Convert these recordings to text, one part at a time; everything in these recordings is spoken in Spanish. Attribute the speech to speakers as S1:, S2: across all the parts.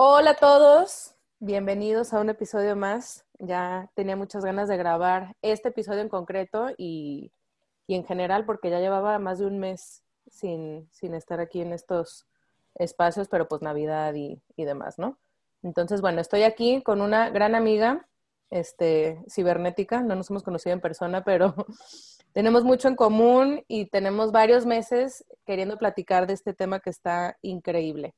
S1: Hola a todos, bienvenidos a un episodio más. Ya tenía muchas ganas de grabar este episodio en concreto y, en general porque ya llevaba más de un mes sin, estar aquí en estos espacios, pero pues Navidad y, demás, ¿no? Entonces, bueno, estoy aquí con una gran amiga, este, cibernética, no nos hemos conocido en persona, pero tenemos mucho en común y tenemos varios meses queriendo platicar de este tema que está increíble.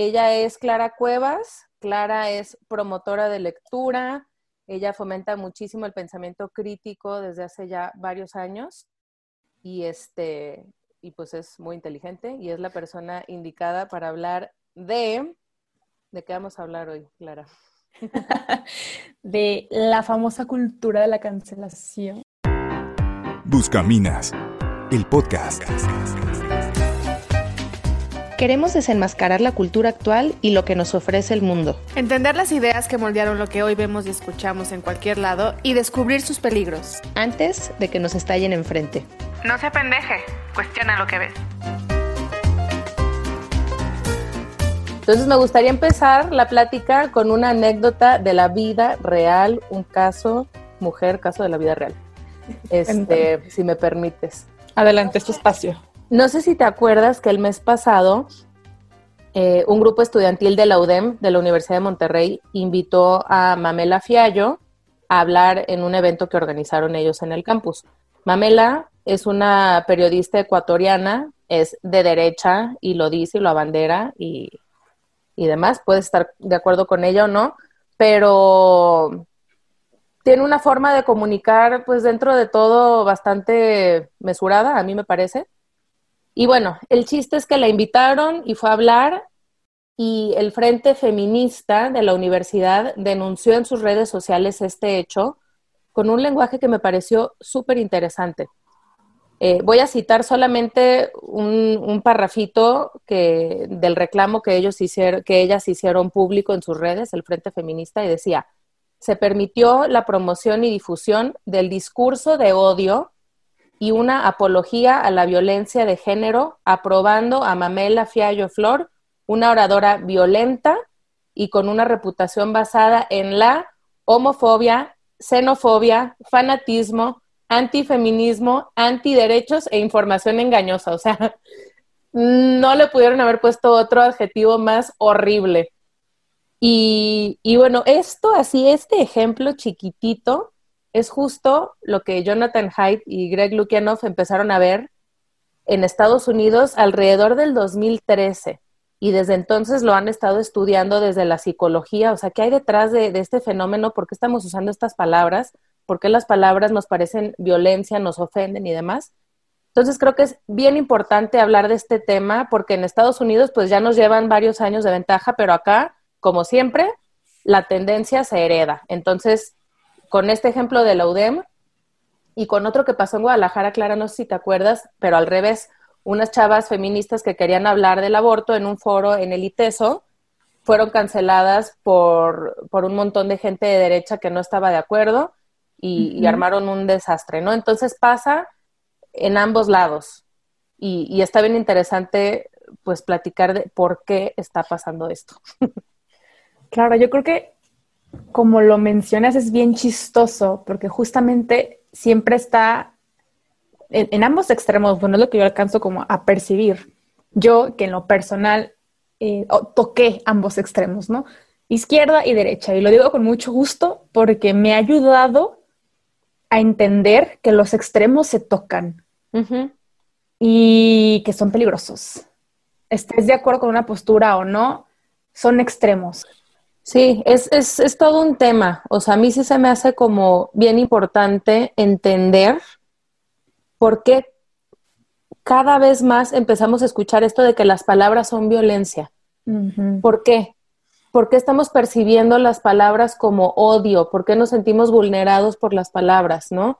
S1: Ella es Clara Cuevas. Clara es promotora de lectura. Ella fomenta muchísimo el pensamiento crítico desde hace ya varios años y este y pues es muy inteligente y es la persona indicada para hablar de ¿de qué vamos a hablar hoy, Clara?
S2: de la famosa cultura de la cancelación.
S3: Buscaminas, el podcast.
S1: Queremos desenmascarar la cultura actual y lo que nos ofrece el mundo.
S2: Entender las ideas que moldearon lo que hoy vemos y escuchamos en cualquier lado y descubrir sus peligros.
S1: Antes de que nos estallen enfrente.
S2: No se pendeje, cuestiona lo que ves.
S1: Entonces me gustaría empezar la plática con una anécdota de la vida real, un caso, mujer, caso de la vida real. Este, si me permites.
S2: Adelante, este espacio.
S1: No sé si te acuerdas que el mes pasado eh, un grupo estudiantil de la UDEM, de la Universidad de Monterrey, invitó a Mamela Fiallo a hablar en un evento que organizaron ellos en el campus. Mamela es una periodista ecuatoriana, es de derecha y lo dice y lo abandera y, y demás. Puedes estar de acuerdo con ella o no, pero tiene una forma de comunicar, pues dentro de todo, bastante mesurada, a mí me parece. Y bueno, el chiste es que la invitaron y fue a hablar y el Frente Feminista de la universidad denunció en sus redes sociales este hecho con un lenguaje que me pareció súper interesante. Eh, voy a citar solamente un, un parrafito que, del reclamo que, ellos hicieron, que ellas hicieron público en sus redes, el Frente Feminista, y decía, se permitió la promoción y difusión del discurso de odio y una apología a la violencia de género, aprobando a Mamela Fiallo Flor, una oradora violenta y con una reputación basada en la homofobia, xenofobia, fanatismo, antifeminismo, antiderechos e información engañosa. O sea, no le pudieron haber puesto otro adjetivo más horrible. Y, y bueno, esto así, este ejemplo chiquitito, es justo lo que Jonathan Haidt y Greg Lukianoff empezaron a ver en Estados Unidos alrededor del 2013 y desde entonces lo han estado estudiando desde la psicología, o sea, ¿qué hay detrás de, este fenómeno? ¿Por qué estamos usando estas palabras? ¿Por qué las palabras nos parecen violencia, nos ofenden y demás? Entonces creo que es bien importante hablar de este tema porque en Estados Unidos pues ya nos llevan varios años de ventaja, pero acá, como siempre, la tendencia se hereda. Entonces, con este ejemplo de la UDEM y con otro que pasó en Guadalajara, Clara, no sé si te acuerdas, pero al revés, unas chavas feministas que querían hablar del aborto en un foro en el ITESO fueron canceladas por, un montón de gente de derecha que no estaba de acuerdo y, armaron un desastre, ¿no? Entonces pasa en ambos lados y, y está bien interesante pues platicar de por qué está pasando esto.
S2: Claro, yo creo que como lo mencionas, es bien chistoso porque justamente siempre está en, ambos extremos, bueno, es lo que yo alcanzo como a percibir. Yo, que en lo personal eh, toqué ambos extremos, ¿no? Izquierda y derecha. Y lo digo con mucho gusto porque me ha ayudado a entender que los extremos se tocan y que son peligrosos. Estés de acuerdo con una postura o no, son extremos.
S1: Sí, es, es, es, todo un tema. O sea, a mí sí se me hace como bien importante entender por qué cada vez más empezamos a escuchar esto de que las palabras son violencia. ¿Por qué? ¿Por qué estamos percibiendo las palabras como odio? ¿Por qué nos sentimos vulnerados por las palabras, no?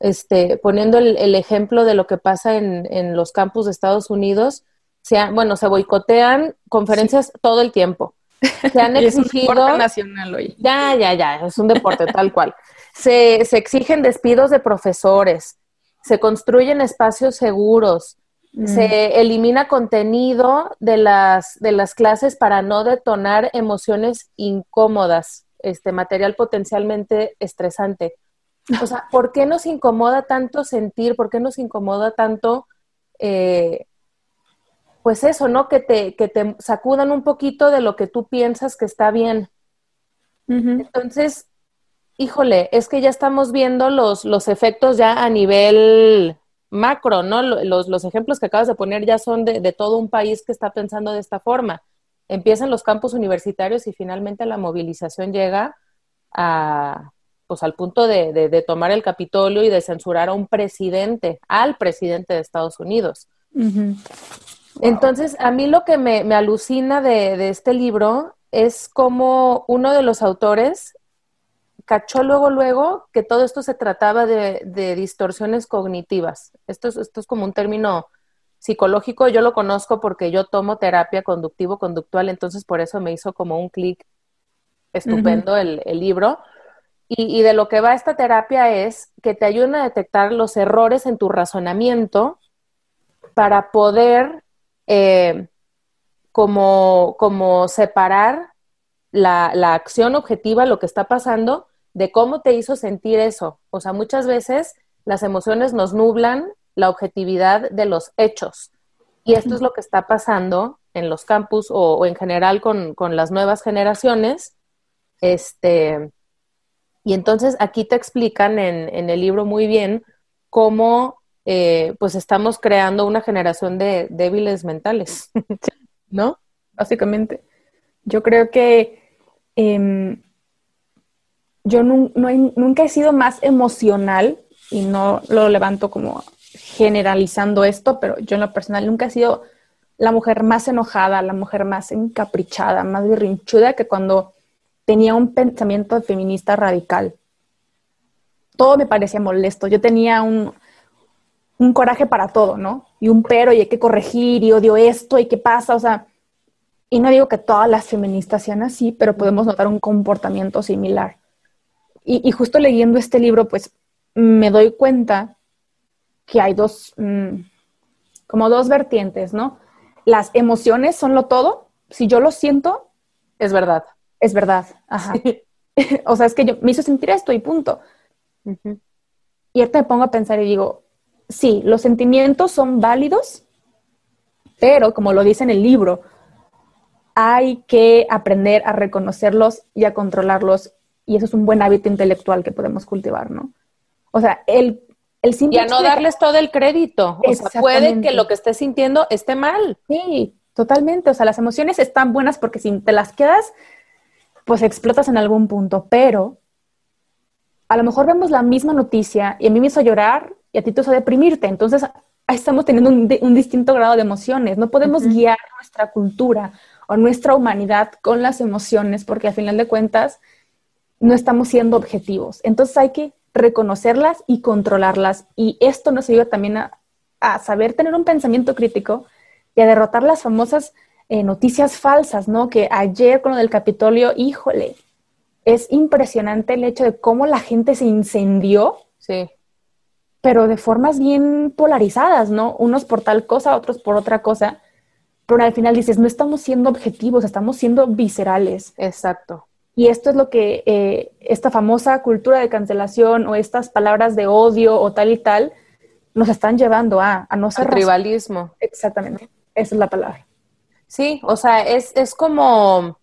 S1: Este, poniendo el, ejemplo de lo que pasa en, en, los campus de Estados Unidos, se, bueno, se boicotean conferencias todo el tiempo se han exigido.
S2: Es nacional hoy.
S1: Ya, ya, ya, es un deporte tal cual. Se, exigen despidos de profesores, se construyen espacios seguros, Mm. Se elimina contenido de las, de las clases para no detonar emociones incómodas, este material potencialmente estresante. O sea, ¿por qué nos incomoda tanto sentir? ¿Por qué nos incomoda tanto, eh, pues eso, ¿no? Que te, que te sacudan un poquito de lo que tú piensas que está bien. Entonces, híjole, es que ya estamos viendo los, los efectos ya a nivel macro, ¿no? Los, los ejemplos que acabas de poner ya son de, de, todo un país que está pensando de esta forma. Empiezan los campus universitarios y finalmente la movilización llega a, pues, al punto de, de, tomar el Capitolio y de censurar a un presidente, al presidente de Estados Unidos. Entonces, a mí lo que me, me alucina de, de este libro es como uno de los autores cachó luego, luego que todo esto se trataba de, distorsiones cognitivas. Esto es, esto es como un término psicológico, yo lo conozco porque yo tomo terapia conductivo-conductual, entonces por eso me hizo como un clic estupendo el, libro. Y, de lo que va esta terapia es que te ayuda a detectar los errores en tu razonamiento para poder eh, como, como separar la, la, acción objetiva, lo que está pasando, de cómo te hizo sentir eso. O sea, muchas veces las emociones nos nublan la objetividad de los hechos. Y esto es lo que está pasando en los campus o, en general con, las nuevas generaciones. Este, y entonces aquí te explican en, el libro muy bien cómo eh, pues estamos creando una generación de débiles mentales, ¿no?
S2: Básicamente. Yo creo que em, yo nunca he sido más emocional y no lo levanto como generalizando esto, pero yo en lo personal nunca he sido la mujer más enojada, la mujer más encaprichada, más berrinchuda que cuando tenía un pensamiento feminista radical. Todo me parecía molesto. Yo tenía un, un coraje para todo, ¿no? Y un pero, y hay que corregir, y odio esto, y qué pasa, o sea, y no digo que todas las feministas sean así, pero podemos notar un comportamiento similar. Y, justo leyendo este libro, pues me doy cuenta que hay dos, mm, como dos vertientes, ¿no? Las emociones son lo todo. Si yo lo siento,
S1: es verdad.
S2: Es verdad. Ajá. o sea, es que yo me hizo sentir esto y punto. Y ahorita me pongo a pensar y digo, sí, los sentimientos son válidos, pero como lo dice en el libro, hay que aprender a reconocerlos y a controlarlos y eso es un buen hábito intelectual que podemos cultivar, ¿no? O sea, el, el
S1: simple... Y a no darles todo el crédito. O sea, puede que lo que estés sintiendo esté mal.
S2: Sí, totalmente. O sea, las emociones están buenas porque si te las quedas, pues explotas en algún punto, pero a lo mejor vemos la misma noticia y a mí me hizo llorar y a ti te hizo deprimirte. Entonces, ahí estamos teniendo un, distinto grado de emociones. No podemos guiar nuestra cultura o nuestra humanidad con las emociones porque al final de cuentas no estamos siendo objetivos. Entonces hay que reconocerlas y controlarlas. Y esto nos ayuda también a, saber tener un pensamiento crítico y a derrotar las famosas eh, noticias falsas, ¿no? Que ayer con lo del Capitolio, híjole, es impresionante el hecho de cómo la gente se incendió.
S1: Sí.
S2: Pero de formas bien polarizadas, ¿no? Unos por tal cosa, otros por otra cosa. Pero al final dices, no estamos siendo objetivos, estamos siendo viscerales.
S1: Exacto.
S2: Y esto es lo que eh, esta famosa cultura de cancelación o estas palabras de odio o tal y tal nos están llevando a, a no ser...
S1: tribalismo.
S2: Exactamente, esa es la palabra.
S1: Sí, o sea, es, es como,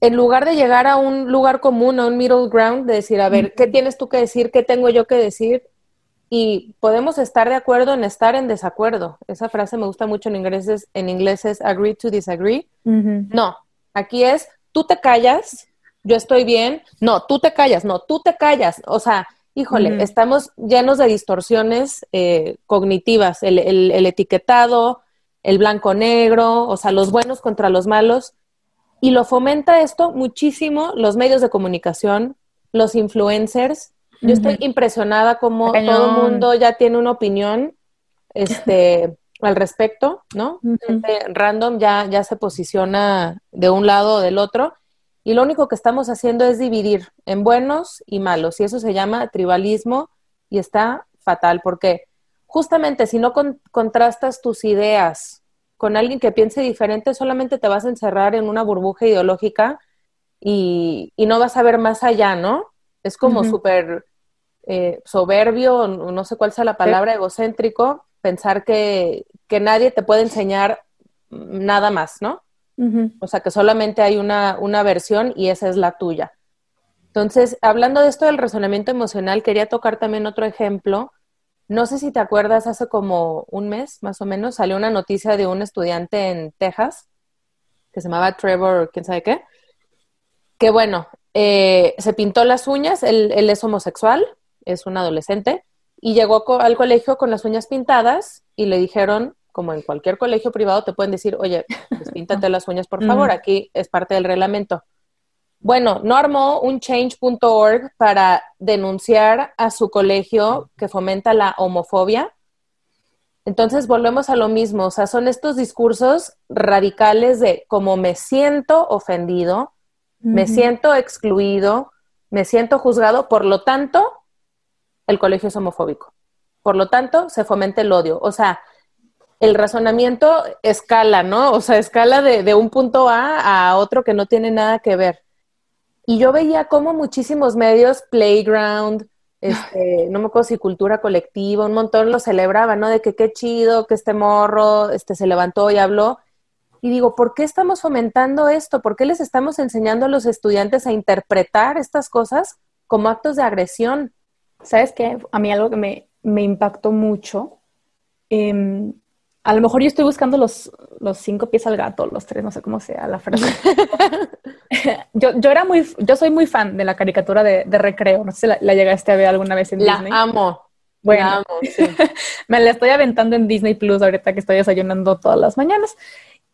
S1: en lugar de llegar a un lugar común, a un middle ground, de decir, a ver, ¿qué tienes tú que decir? ¿Qué tengo yo que decir? Y podemos estar de acuerdo en estar en desacuerdo. Esa frase me gusta mucho en inglés, en inglés es agree to disagree. No, aquí es tú te callas, yo estoy bien, no, tú te callas, no, tú te callas. O sea, híjole, estamos llenos de distorsiones eh, cognitivas, el, el, etiquetado, el blanco-negro, o sea, los buenos contra los malos. Y lo fomenta esto muchísimo los medios de comunicación, los influencers. Yo estoy impresionada como todo el mundo ya tiene una opinión este, al respecto, ¿no? random ya, ya se posiciona de un lado o del otro y lo único que estamos haciendo es dividir en buenos y malos y eso se llama tribalismo y está fatal porque justamente si no contrastas tus ideas con alguien que piense diferente, solamente te vas a encerrar en una burbuja ideológica y, no vas a ver más allá, ¿no? Es como súper eh, soberbio, no sé cuál sea la palabra, egocéntrico, pensar que, que, nadie te puede enseñar nada más, ¿no? O sea, que solamente hay una, una versión y esa es la tuya. Entonces, hablando de esto del razonamiento emocional, quería tocar también otro ejemplo. No sé si te acuerdas, hace como un mes más o menos salió una noticia de un estudiante en Texas que se llamaba Trevor, quién sabe qué, que bueno, eh, se pintó las uñas, él, es homosexual, es un adolescente, y llegó al colegio con las uñas pintadas y le dijeron, como en cualquier colegio privado, te pueden decir, oye, pues píntate las uñas por favor, aquí es parte del reglamento. Bueno, no armó un change.org para denunciar a su colegio que fomenta la homofobia. Entonces volvemos a lo mismo, o sea, son estos discursos radicales de como me siento ofendido, me siento excluido, me siento juzgado, por lo tanto, el colegio es homofóbico. Por lo tanto, se fomenta el odio. O sea, el razonamiento escala, ¿no? O sea, escala de, de un punto A a otro que no tiene nada que ver. Y yo veía cómo muchísimos medios, Playground, este, no me acuerdo si cultura colectiva, un montón lo celebraban, ¿no? De que qué chido, que este morro este, se levantó y habló. Y digo, ¿por qué estamos fomentando esto? ¿Por qué les estamos enseñando a los estudiantes a interpretar estas cosas como actos de agresión?
S2: ¿Sabes qué? A mí algo que me, me impactó mucho eh, a lo mejor yo estoy buscando los, los cinco pies al gato, los tres, no sé cómo sea la frase. yo, yo era muy, yo soy muy fan de la caricatura de, recreo. No sé si la, llegaste a ver alguna vez en Disney.
S1: La amo.
S2: Bueno, la amo, me la estoy aventando en Disney Plus ahorita que estoy desayunando todas las mañanas.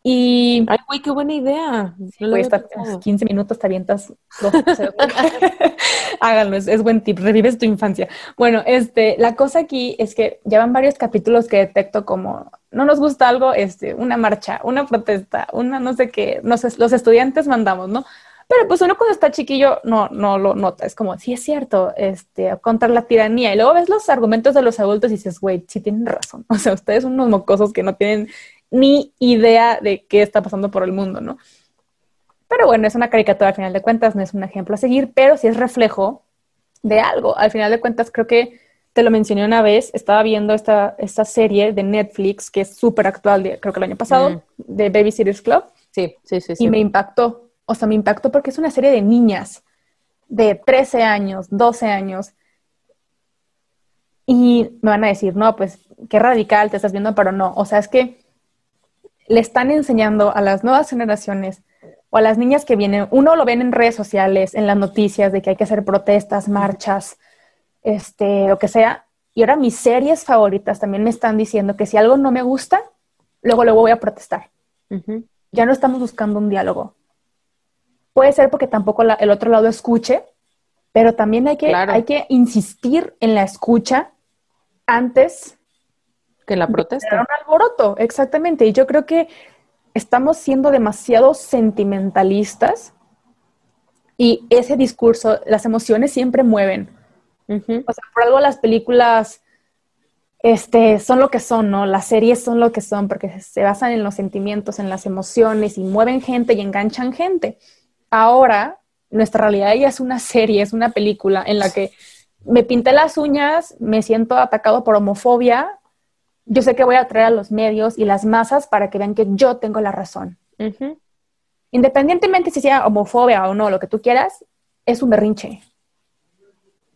S2: Y.
S1: Ay, güey, qué buena idea.
S2: No estar 15 minutos, te avientas Háganlo, es, buen tip, revives tu infancia. Bueno, este, la cosa aquí es que llevan varios capítulos que detecto como no nos gusta algo, este, una marcha, una protesta, una no sé qué, no sé, los estudiantes mandamos, ¿no? Pero pues uno cuando está chiquillo no, no lo nota, es como, sí es cierto, este, contra la tiranía. Y luego ves los argumentos de los adultos y dices, güey, sí tienen razón. O sea, ustedes son unos mocosos que no tienen ni idea de qué está pasando por el mundo, ¿no? Pero bueno, es una caricatura al final de cuentas, no es un ejemplo a seguir, pero sí es reflejo de algo. Al final de cuentas, creo que te lo mencioné una vez, estaba viendo esta, esta serie de Netflix que es súper actual, creo que el año pasado, mm. de Babysitters Club.
S1: Sí, sí, sí, sí.
S2: Y me impactó. O sea, me impactó porque es una serie de niñas de 13 años, 12 años. Y me van a decir, no, pues qué radical te estás viendo, pero no. O sea, es que le están enseñando a las nuevas generaciones o a las niñas que vienen, uno lo ven en redes sociales, en las noticias de que hay que hacer protestas, marchas, este, lo que sea. Y ahora mis series favoritas también me están diciendo que si algo no me gusta, luego luego voy a protestar. Ya no estamos buscando un diálogo. Puede ser porque tampoco el otro lado escuche, pero también hay que, hay que insistir en la escucha antes
S1: que la protesta.
S2: Era un alboroto, exactamente. Y yo creo que estamos siendo demasiado sentimentalistas y ese discurso, las emociones siempre mueven. O sea, por algo las películas este, son lo que son, ¿no? Las series son lo que son porque se basan en los sentimientos, en las emociones y mueven gente y enganchan gente. Ahora, nuestra realidad ya es una serie, es una película en la que me pinté las uñas, me siento atacado por homofobia, yo sé que voy a atraer a los medios y las masas para que vean que yo tengo la razón. Independientemente si sea homofobia o no, lo que tú quieras, es un berrinche.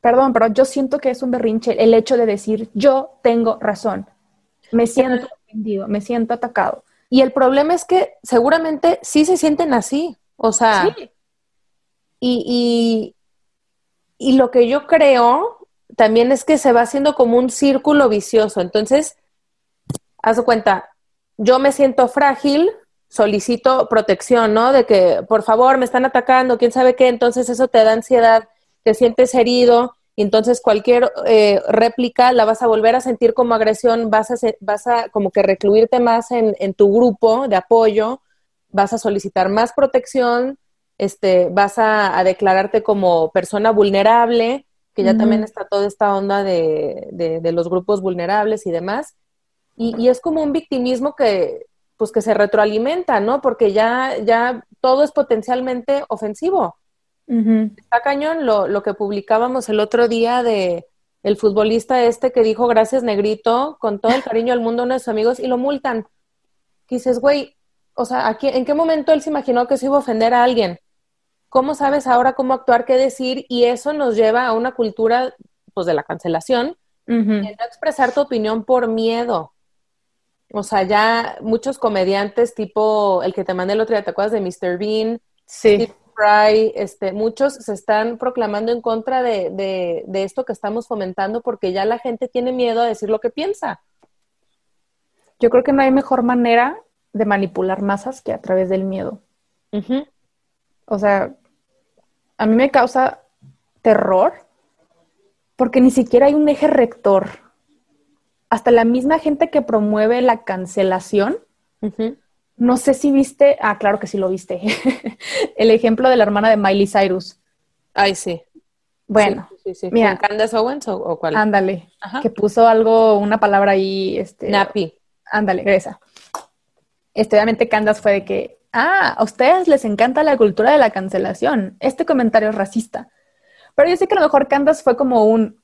S2: Perdón, pero yo siento que es un berrinche el hecho de decir yo tengo razón. Me siento ofendido, me siento atacado.
S1: Y el problema es que seguramente sí se sienten así. O sea, y, y lo que yo creo también es que se va haciendo como un círculo vicioso. Entonces, haz cuenta, yo me siento frágil, solicito protección, ¿no? De que, por favor, me están atacando, quién sabe qué, entonces eso te da ansiedad, te sientes herido, y entonces cualquier eh, réplica la vas a volver a sentir como agresión, vas a, vas a como que recluirte más en, en tu grupo de apoyo, vas a solicitar más protección, este, vas a, a declararte como persona vulnerable, que ya también está toda esta onda de, de, los grupos vulnerables y demás. Y, y, es como un victimismo que, pues que se retroalimenta, ¿no? Porque ya, ya todo es potencialmente ofensivo. Está cañón lo, lo, que publicábamos el otro día de el futbolista este que dijo gracias negrito, con todo el cariño al mundo a nuestros amigos, y lo multan. Y dices, güey, o sea, aquí, ¿en qué momento él se imaginó que se iba a ofender a alguien? ¿Cómo sabes ahora cómo actuar, qué decir? Y eso nos lleva a una cultura, pues, de la cancelación, de no expresar tu opinión por miedo. O sea, ya muchos comediantes, tipo el que te mandé el otro día, ¿te acuerdas de Mr. Bean?
S2: Sí.
S1: Fry, este, muchos se están proclamando en contra de, de, de, esto que estamos fomentando porque ya la gente tiene miedo a decir lo que piensa.
S2: Yo creo que no hay mejor manera de manipular masas que a través del miedo. O sea, a mí me causa terror porque ni siquiera hay un eje rector. Hasta la misma gente que promueve la cancelación no sé si viste, ah, claro que sí lo viste, el ejemplo de la hermana de Miley Cyrus.
S1: Ay, sí.
S2: Bueno,
S1: sí, sí, mira, Candace Owens o, cuál?
S2: Ándale, que puso algo, una palabra ahí, este.
S1: Nappy.
S2: Ándale, esa. Este, obviamente Candace fue de que, ah, a ustedes les encanta la cultura de la cancelación. Este comentario es racista. Pero yo sé que a lo mejor Candace fue como un,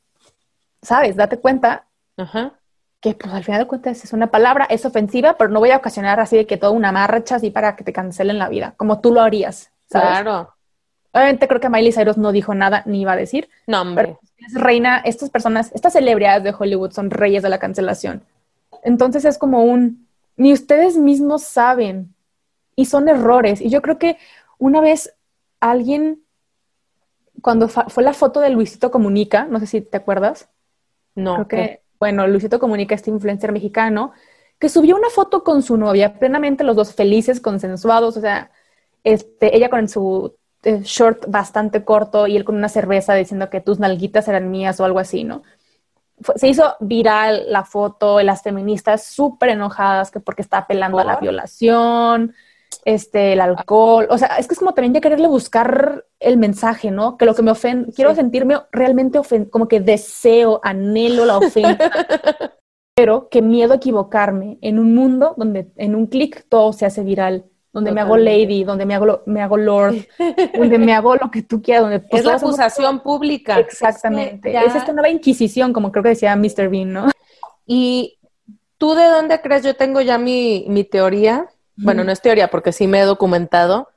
S2: ¿sabes? Date cuenta Ajá que pues al final de cuentas es una palabra, es ofensiva, pero no voy a ocasionar así de que toda una marcha así para que te cancelen la vida, como tú lo harías.
S1: Claro.
S2: Obviamente creo que Miley Cyrus no dijo nada ni iba a decir.
S1: No, hombre.
S2: es reina, estas personas, estas celebridades de Hollywood son reyes de la cancelación. Entonces es como un, ni ustedes mismos saben y son errores. Y yo creo que una vez alguien, cuando fue la foto de Luisito Comunica, no sé si te acuerdas.
S1: No.
S2: Creo que bueno, Luisito Comunica, este influencer mexicano, que subió una foto con su novia, plenamente los dos felices, consensuados, o sea, este, ella con su eh, short bastante corto y él con una cerveza diciendo que tus nalguitas eran mías o algo así, ¿no? se hizo viral la foto, las feministas súper enojadas que porque está apelando a la violación, este, el alcohol, o sea, es que es como también ya quererle buscar el mensaje, ¿no? Que lo que me ofende, quiero sentirme realmente ofendido, como que deseo, anhelo la ofensa, pero que miedo a equivocarme en un mundo donde en un clic todo se hace viral, donde me hago lady, donde me hago, me hago lord, donde me hago lo que tú quieras. Donde,
S1: pues, es la acusación pública.
S2: Exactamente. Es, esta nueva inquisición, como creo que decía Mr. Bean, ¿no?
S1: Y tú de dónde crees, yo tengo ya mi, mi teoría, bueno, no es teoría porque sí me he documentado,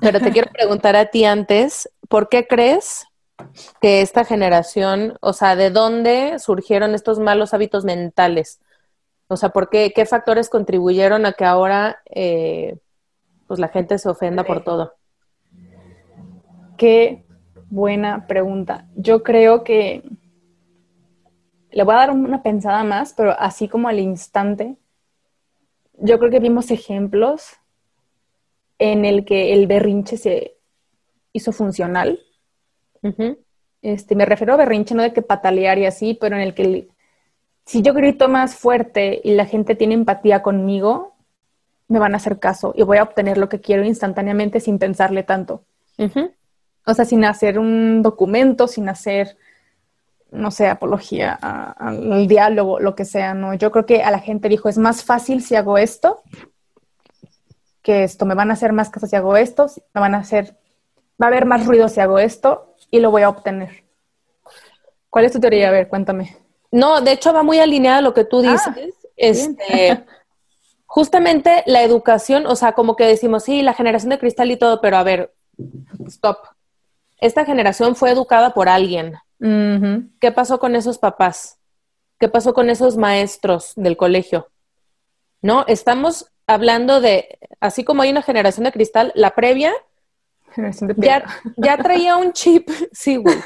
S1: pero te quiero preguntar a ti antes, ¿por qué crees que esta generación, o sea, de dónde surgieron estos malos hábitos mentales? O sea, ¿por qué, qué factores contribuyeron a que ahora eh, pues la gente se ofenda por todo?
S2: Qué buena pregunta. Yo creo que le voy a dar una pensada más, pero así como al instante, yo creo que vimos ejemplos en el que el berrinche se hizo funcional. este, me refiero a berrinche, no de que patalear y así, pero en el que si yo grito más fuerte y la gente tiene empatía conmigo, me van a hacer caso y voy a obtener lo que quiero instantáneamente sin pensarle tanto. O sea, sin hacer un documento, sin hacer no sé, apología al diálogo, lo que sea, ¿no? Yo creo que a la gente dijo, es más fácil si hago esto que esto, me van a hacer más caso si hago esto, me van a hacer, va a haber más ruido si hago esto y lo voy a obtener. ¿Cuál es tu teoría? A ver, cuéntame.
S1: No, de hecho va muy alineada a lo que tú ah, dices. este, justamente la educación, o sea, como que decimos, sí, la generación de cristal y todo, pero a ver, stop. Esta generación fue educada por alguien, ¿Qué pasó con esos papás? ¿Qué pasó con esos maestros del colegio? ¿No? Estamos hablando de, así como hay una generación de cristal, la previa ya, ya, traía un chip, sí, güey.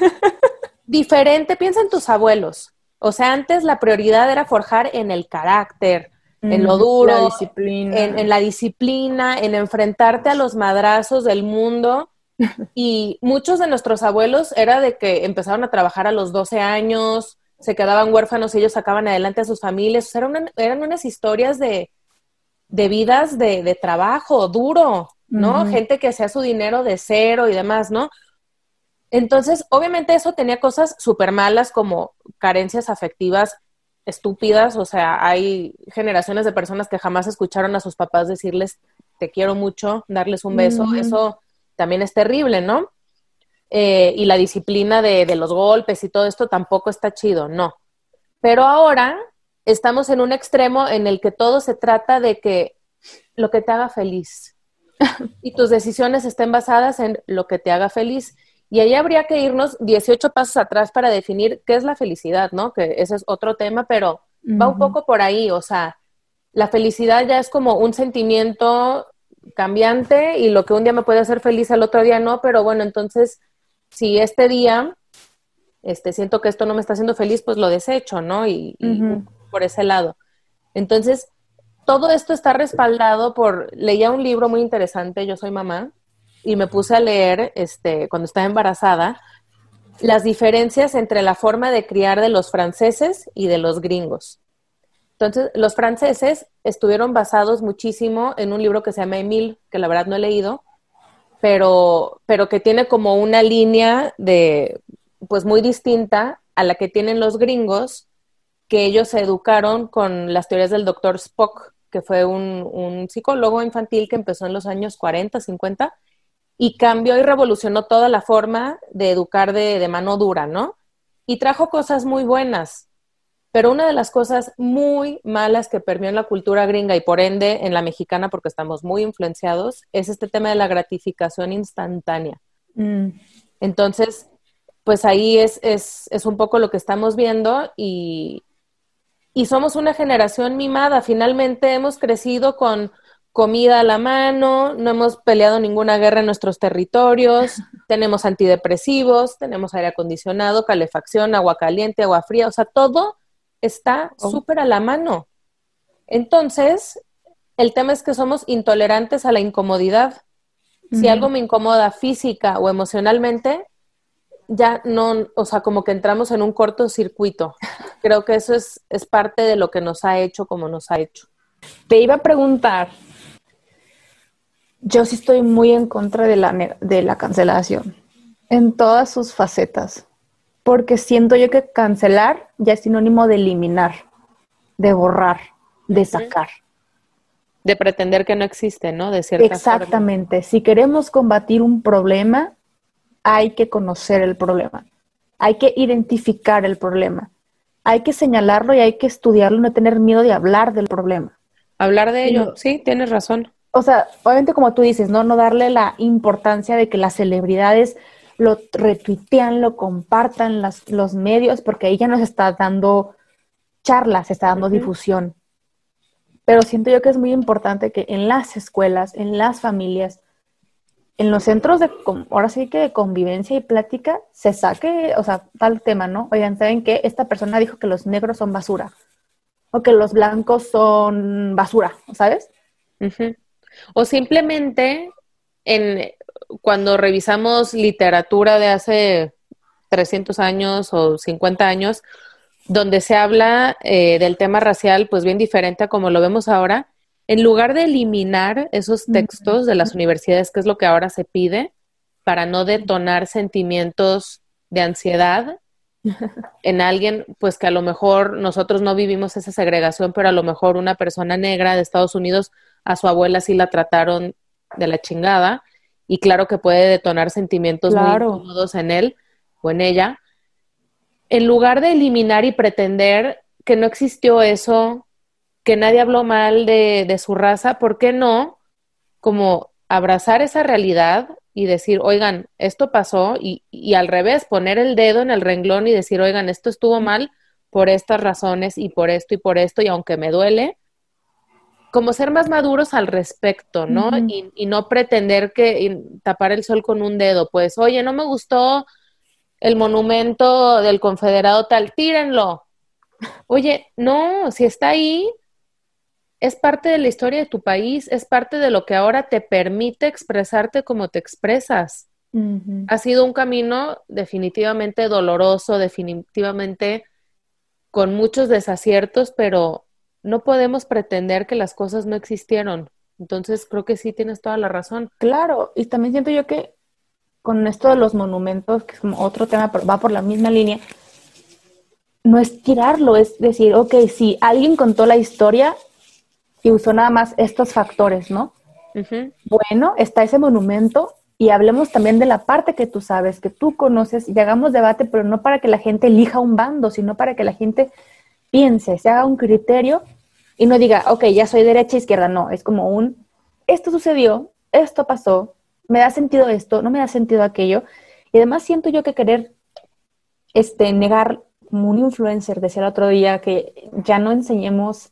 S1: Diferente, piensa en tus abuelos. O sea, antes la prioridad era forjar en el carácter, en lo duro,
S2: la disciplina.
S1: en, la disciplina, en enfrentarte a los madrazos del mundo y muchos de nuestros abuelos era de que empezaron a trabajar a los 12 años, se quedaban huérfanos y ellos sacaban adelante a sus familias. eran, eran unas historias de, de vidas de, de, trabajo duro, ¿no? Gente que hacía su dinero de cero y demás, ¿no? Entonces, obviamente eso tenía cosas súper malas como carencias afectivas estúpidas, o sea, hay generaciones de personas que jamás escucharon a sus papás decirles te quiero mucho, darles un beso, eso también es terrible, ¿no? Eh, y la disciplina de, de los golpes y todo esto tampoco está chido, no. Pero ahora estamos en un extremo en el que todo se trata de que lo que te haga feliz y tus decisiones estén basadas en lo que te haga feliz. Y ahí habría que irnos 18 pasos atrás para definir qué es la felicidad, ¿no? Que ese es otro tema, pero va un poco por ahí, o sea, la felicidad ya es como un sentimiento cambiante y lo que un día me puede hacer feliz al otro día no, pero bueno, entonces si este día este siento que esto no me está haciendo feliz, pues lo desecho, ¿no? Y, y por ese lado. Entonces, todo esto está respaldado por leía un libro muy interesante, Yo soy mamá, y me puse a leer, este, cuando estaba embarazada, las diferencias entre la forma de criar de los franceses y de los gringos. Entonces, los franceses estuvieron basados muchísimo en un libro que se llama Emile, que la verdad no he leído, pero, pero que tiene como una línea de, pues muy distinta a la que tienen los gringos, que ellos se educaron con las teorías del doctor Spock, que fue un, un psicólogo infantil que empezó en los años 40, 50 y cambió y revolucionó toda la forma de educar de, mano dura, ¿no? Y trajo cosas muy buenas, pero una de las cosas muy malas que permeó en la cultura gringa y por ende en la mexicana, porque estamos muy influenciados, es este tema de la gratificación instantánea. Mm. Entonces, pues ahí es, es, es, un poco lo que estamos viendo y, y somos una generación mimada. Finalmente hemos crecido con comida a la mano, no hemos peleado ninguna guerra en nuestros territorios, tenemos antidepresivos, tenemos aire acondicionado, calefacción, agua caliente, agua fría, o sea, todo está oh. súper a la mano. Entonces, el tema es que somos intolerantes a la incomodidad. Si algo me incomoda física o emocionalmente, ya no, o sea, como que entramos en un cortocircuito. Creo que eso es, es parte de lo que nos ha hecho como nos ha hecho.
S2: Te iba a preguntar, yo sí estoy muy en contra de la, de la cancelación, en todas sus facetas, porque siento yo que cancelar ya es sinónimo de eliminar, de borrar, de sacar.
S1: De pretender que no existe, ¿no? De cierta
S2: Exactamente. Si queremos combatir un problema, hay que conocer el problema, hay que identificar el problema, hay que señalarlo y hay que estudiarlo, no tener miedo de hablar del problema.
S1: Hablar de ello, sí, tienes razón
S2: o sea, obviamente como tú dices, ¿no? No darle la importancia de que las celebridades lo retuitean, lo compartan las, los medios, porque ahí ya nos está dando charlas, está dando difusión. Pero siento yo que es muy importante que en las escuelas, en las familias, en los centros de, ahora sí que de convivencia y plática, se saque, o sea, tal tema, ¿no? Oigan, ¿saben qué? Esta persona dijo que los negros son basura, o que los blancos son basura, ¿sabes?
S1: O simplemente en, cuando revisamos literatura de hace 300 años o 50 años, donde se habla eh, del tema racial, pues bien diferente a como lo vemos ahora, en lugar de eliminar esos textos de las universidades, que es lo que ahora se pide, para no detonar sentimientos de ansiedad en alguien, pues que a lo mejor nosotros no vivimos esa segregación, pero a lo mejor una persona negra de Estados Unidos a su abuela sí la trataron de la chingada y claro que puede detonar sentimientos muy incómodos en él o en ella. En lugar de eliminar y pretender que no existió eso, que nadie habló mal de, de su raza, ¿por qué no? Como abrazar esa realidad y decir, oigan, esto pasó y, y, al revés, poner el dedo en el renglón y decir, oigan, esto estuvo mal por estas razones y por esto y por esto y aunque me duele, como ser más maduros al respecto, ¿no? y, no pretender que tapar el sol con un dedo, pues, oye, no me gustó el monumento del confederado tal, tírenlo. Oye, no, si está ahí, es parte de la historia de tu país, es parte de lo que ahora te permite expresarte como te expresas. Ha sido un camino definitivamente doloroso, definitivamente con muchos desaciertos, pero no podemos pretender que las cosas no existieron. Entonces, creo que sí tienes toda la razón.
S2: Claro, y también siento yo que con esto de los monumentos, que es como otro tema, pero va por la misma línea, no es tirarlo, es decir, ok, si alguien contó la historia y usó nada más estos factores, ¿no? Bueno, está ese monumento y hablemos también de la parte que tú sabes, que tú conoces y hagamos debate, pero no para que la gente elija un bando, sino para que la gente piense, se haga un criterio y no diga, ok, ya soy derecha, izquierda, no, es como un, esto sucedió, esto pasó, me da sentido esto, no me da sentido aquello. Y además siento yo que querer este, negar, como un influencer decía el otro día, que ya no enseñemos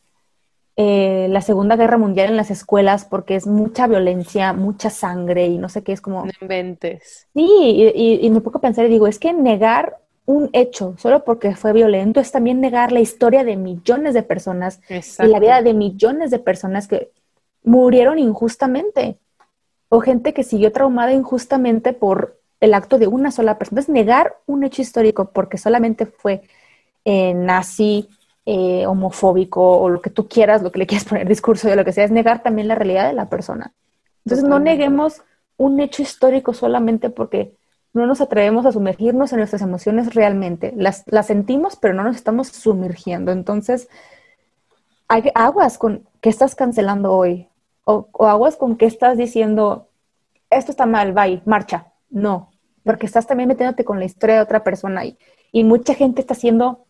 S2: eh, la Segunda Guerra Mundial en las escuelas porque es mucha violencia, mucha sangre y no sé qué, es como...
S1: No inventes.
S2: Sí, y, y me pongo a pensar y digo, es que negar un hecho solo porque fue violento es también negar la historia de millones de personas y la vida de millones de personas que murieron injustamente o gente que siguió traumada injustamente por el acto de una sola persona. Es negar un hecho histórico porque solamente fue eh, nazi, eh, homofóbico o lo que tú quieras, lo que le quieras poner discurso de lo que sea, es negar también la realidad de la persona. Entonces no neguemos un hecho histórico solamente porque no nos atrevemos a sumergirnos en nuestras emociones realmente. Las, las sentimos, pero no nos estamos sumergiendo. Entonces, hay aguas con qué estás cancelando hoy. O, aguas con qué estás diciendo, esto está mal, bye, marcha. No, porque estás también metiéndote con la historia de otra persona y, y mucha gente está siendo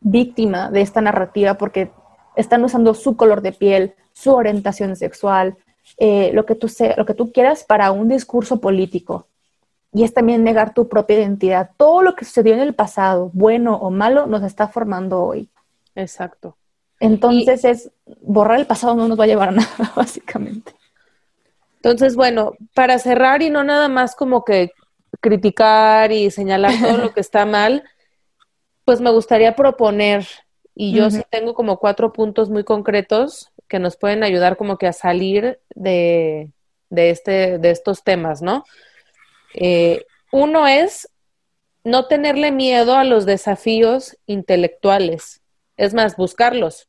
S2: víctima de esta narrativa porque están usando su color de piel, su orientación sexual, eh, lo, que tú lo que tú quieras para un discurso político y es también negar tu propia identidad. Todo lo que sucedió en el pasado, bueno o malo, nos está formando hoy.
S1: Exacto.
S2: Entonces es borrar el pasado no nos va a llevar a nada, básicamente.
S1: Entonces, bueno, para cerrar y no nada más como que criticar y señalar todo lo que está mal, pues me gustaría proponer, y yo sí tengo como cuatro puntos muy concretos que nos pueden ayudar como que a salir de, de, este, de estos temas, ¿no? Eh, uno es no tenerle miedo a los desafíos intelectuales, es más, buscarlos.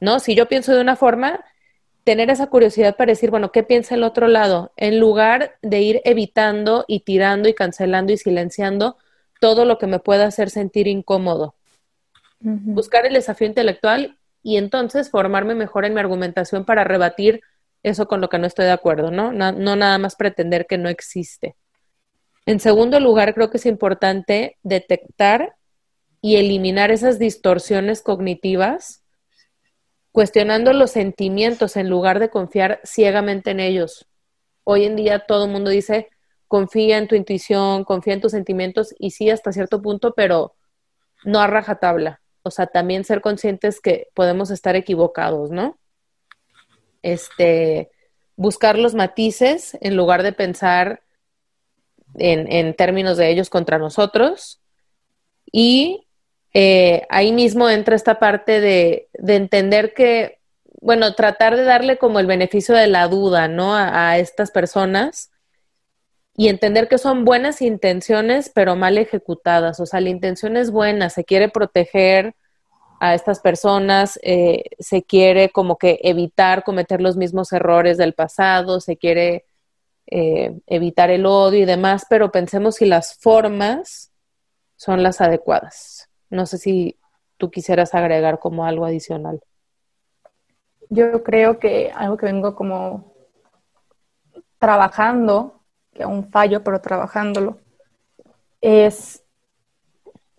S1: ¿No? Si yo pienso de una forma, tener esa curiosidad para decir, bueno, ¿qué piensa el otro lado? En lugar de ir evitando y tirando y cancelando y silenciando todo lo que me pueda hacer sentir incómodo. Buscar el desafío intelectual y entonces formarme mejor en mi argumentación para rebatir eso con lo que no estoy de acuerdo, ¿no? ¿no? nada más pretender que no existe. En segundo lugar, creo que es importante detectar y eliminar esas distorsiones cognitivas, cuestionando los sentimientos en lugar de confiar ciegamente en ellos. Hoy en día todo el mundo dice, confía en tu intuición, confía en tus sentimientos, y sí, hasta cierto punto, pero no a rajatabla. O sea, también ser conscientes que podemos estar equivocados, ¿no? Este, buscar los matices en lugar de pensar en, términos de ellos contra nosotros. Y eh, ahí mismo entra esta parte de, entender que, bueno, tratar de darle como el beneficio de la duda, ¿no? a estas personas y entender que son buenas intenciones, pero mal ejecutadas. O sea, la intención es buena, se quiere proteger a estas personas, eh, se quiere como que evitar cometer los mismos errores del pasado, se quiere eh, evitar el odio y demás, pero pensemos si las formas son las adecuadas. No sé si tú quisieras agregar como algo adicional.
S2: Yo creo que algo que vengo como trabajando, que aún fallo, pero trabajándolo, es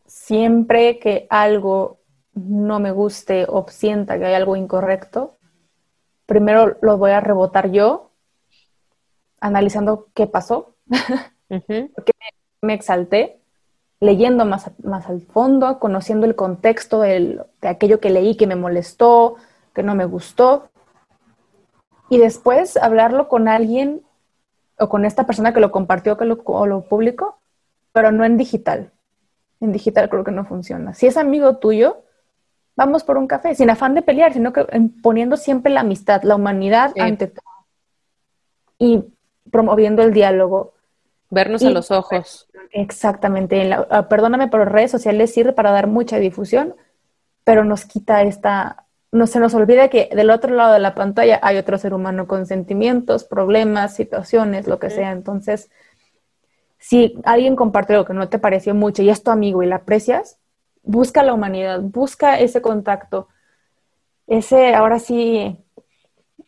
S2: siempre que algo no me guste o sienta que hay algo incorrecto, primero lo voy a rebotar yo, analizando qué pasó, porque me, exalté, leyendo más, más al fondo, conociendo el contexto de aquello que leí que me molestó, que no me gustó, y después hablarlo con alguien o con esta persona que lo compartió que lo, o lo publicó, pero no en digital. En digital creo que no funciona. Si es amigo tuyo, vamos por un café, sin afán de pelear, sino que poniendo siempre la amistad, la humanidad ante todo. Y promoviendo el diálogo.
S1: Vernos a los ojos.
S2: Exactamente. Ah, perdóname, pero redes sociales sirve para dar mucha difusión, pero nos quita esta, no se nos olvida que del otro lado de la pantalla hay otro ser humano con sentimientos, problemas, situaciones, lo que sea. Entonces, Si alguien comparte algo que no te pareció mucho y es tu amigo y la aprecias, busca la humanidad, busca ese contacto, ese, ahora sí,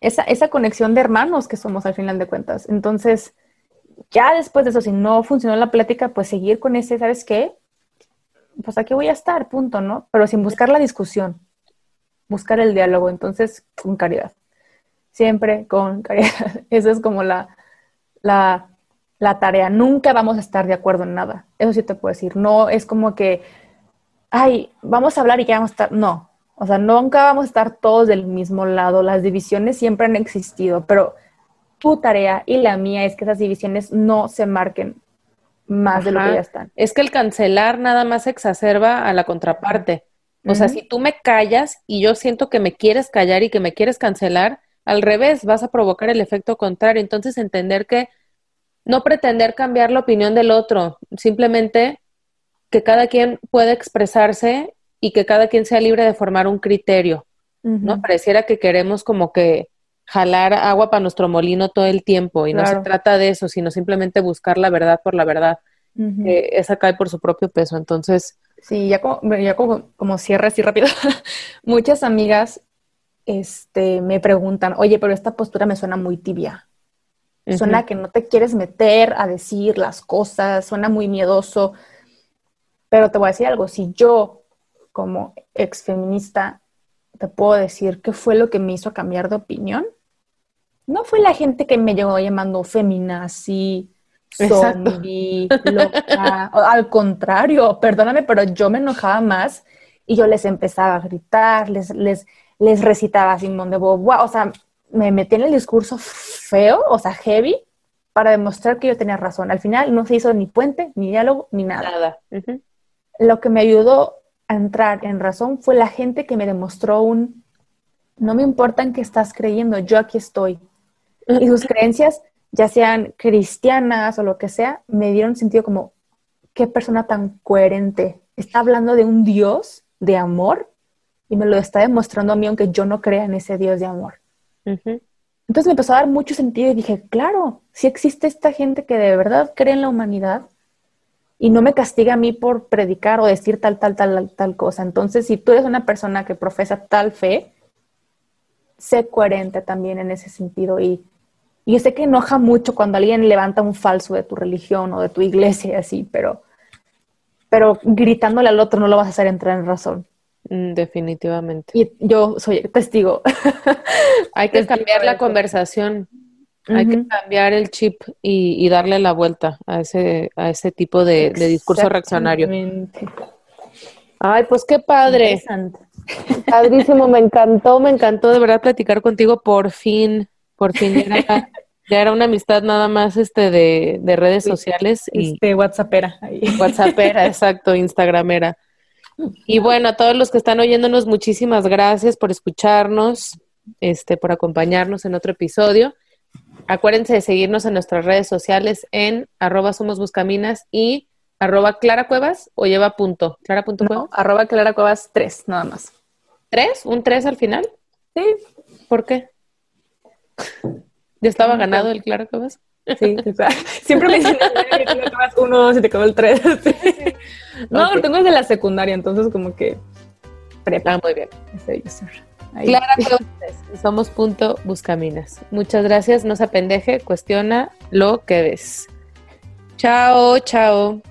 S2: esa, esa conexión de hermanos que somos al final de cuentas. Entonces, ya después de eso, si no funcionó la plática, pues seguir con ese, ¿sabes qué? Pues aquí voy a estar, punto, ¿no? Pero sin buscar la discusión, buscar el diálogo, entonces con caridad. Siempre con caridad. Esa es como la, la, la tarea. Nunca vamos a estar de acuerdo en nada. Eso sí te puedo decir. No es como que, ay, vamos a hablar y ya vamos a estar. No. O sea, nunca vamos a estar todos del mismo lado. Las divisiones siempre han existido, pero tu tarea y la mía es que esas divisiones no se marquen más de lo que ya están.
S1: Es que el cancelar nada más exacerba a la contraparte. O sea, si tú me callas y yo siento que me quieres callar y que me quieres cancelar, al revés, vas a provocar el efecto contrario. Entonces, entender que no pretender cambiar la opinión del otro, simplemente que cada quien pueda expresarse y que cada quien sea libre de formar un criterio, ¿no? Pareciera que queremos como que jalar agua para nuestro molino todo el tiempo y no se trata de eso, sino simplemente buscar la verdad por la verdad. esa cae por su propio peso, entonces...
S2: Sí, ya como, ya como, como cierre así rápido, muchas amigas este, me preguntan, oye, pero esta postura me suena muy tibia. Suena que no te quieres meter a decir las cosas, suena muy miedoso. Pero te voy a decir algo, si yo como ex feminista te puedo decir qué fue lo que me hizo cambiar de opinión, no fue la gente que me llegó llamando feminazi, zombie, loca. Al contrario, perdóname, pero yo me enojaba más y yo les empezaba a gritar, les, les, les recitaba Simón de Beauvoir, o sea, me metí en el discurso feo, o sea, heavy, para demostrar que yo tenía razón. Al final no se hizo ni puente, ni diálogo, ni nada.
S1: Nada.
S2: Lo que me ayudó a entrar en razón fue la gente que me demostró un, no me importa en qué estás creyendo, yo aquí estoy. Y sus creencias, ya sean cristianas o lo que sea, me dieron sentido como, qué persona tan coherente. Está hablando de un Dios de amor y me lo está demostrando a mí, aunque yo no crea en ese Dios de amor. Entonces me empezó a dar mucho sentido y dije, claro, si existe esta gente que de verdad cree en la humanidad y no me castiga a mí por predicar o decir tal, tal, tal, tal cosa. Entonces, si tú eres una persona que profesa tal fe, sé coherente también en ese sentido. Y, y yo sé que enoja mucho cuando alguien levanta un falso de tu religión o de tu iglesia y así, pero, pero gritándole al otro no lo vas a hacer entrar en razón.
S1: Mm, definitivamente.
S2: Y yo soy testigo.
S1: Hay que cambiar la conversación. Hay que cambiar el chip y, darle la vuelta a ese, a ese tipo de, discurso reaccionario. Ay, pues qué padre. Padrísimo, me encantó, me encantó de verdad platicar contigo por fin, por fin. Ya era, ya era una amistad nada más este de, de redes sociales.
S2: Y, este WhatsAppera.
S1: WhatsAppera, exacto, Instagramera. Y bueno, a todos los que están oyéndonos, muchísimas gracias por escucharnos, este, por acompañarnos en otro episodio. Acuérdense de seguirnos en nuestras redes sociales en arroba somos buscaminas y arroba Clara Cuevas o lleva punto. ¿Clara punto
S2: no, arroba Clara Cuevas 3, nada más.
S1: ¿Tres? ¿Un tres al final?
S2: Sí.
S1: ¿Por qué? ¿Ya estaba ganado el Clara Cuevas?
S2: Sí, siempre me dicen que Clara Cuevas uno, si te quedó el tres. No, tengo desde la secundaria, entonces como que
S1: prepa. Ah, muy bien. Clara somos punto buscaminas. Muchas gracias, no se apendeje, cuestiona lo que ves. Chao, chao.